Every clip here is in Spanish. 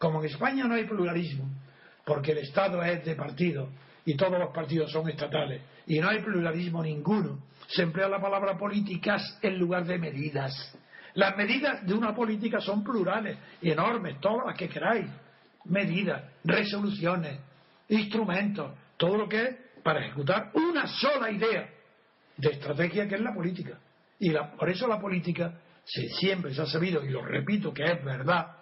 Como en España no hay pluralismo, porque el Estado es de partido y todos los partidos son estatales, y no hay pluralismo ninguno, se emplea la palabra políticas en lugar de medidas. Las medidas de una política son plurales enormes, todas las que queráis. Medidas, resoluciones, instrumentos, todo lo que es para ejecutar una sola idea de estrategia que es la política. Y por eso la política se, siempre se ha sabido, y lo repito que es verdad,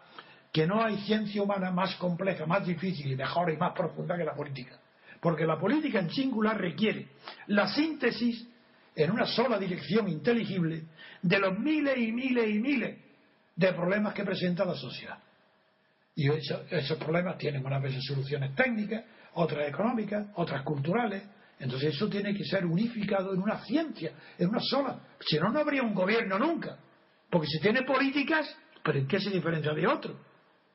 que no hay ciencia humana más compleja, más difícil y mejor y más profunda que la política. Porque la política en singular requiere la síntesis en una sola dirección inteligible de los miles y miles y miles de problemas que presenta la sociedad. Y esos problemas tienen unas veces soluciones técnicas, otras económicas, otras culturales. Entonces eso tiene que ser unificado en una ciencia, en una sola. Si no, no habría un gobierno nunca. Porque si tiene políticas, ¿pero en qué se diferencia de otro?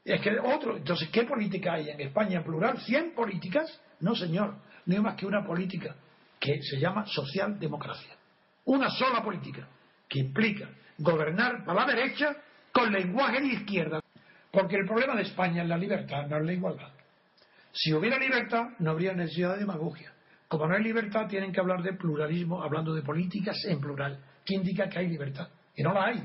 Es que otro, entonces, ¿qué política hay en España en plural? ¿100 políticas? No, señor, no hay más que una política que se llama socialdemocracia. Una sola política que implica gobernar para la derecha con lenguaje de izquierda. Porque el problema de España es la libertad, no es la igualdad. Si hubiera libertad, no habría necesidad de demagogia. Como no hay libertad, tienen que hablar de pluralismo, hablando de políticas en plural, que indica que hay libertad. Y no la hay.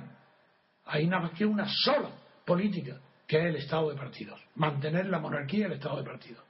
Hay nada más que una sola política que es el Estado de partidos. Mantener la monarquía y el Estado de partidos.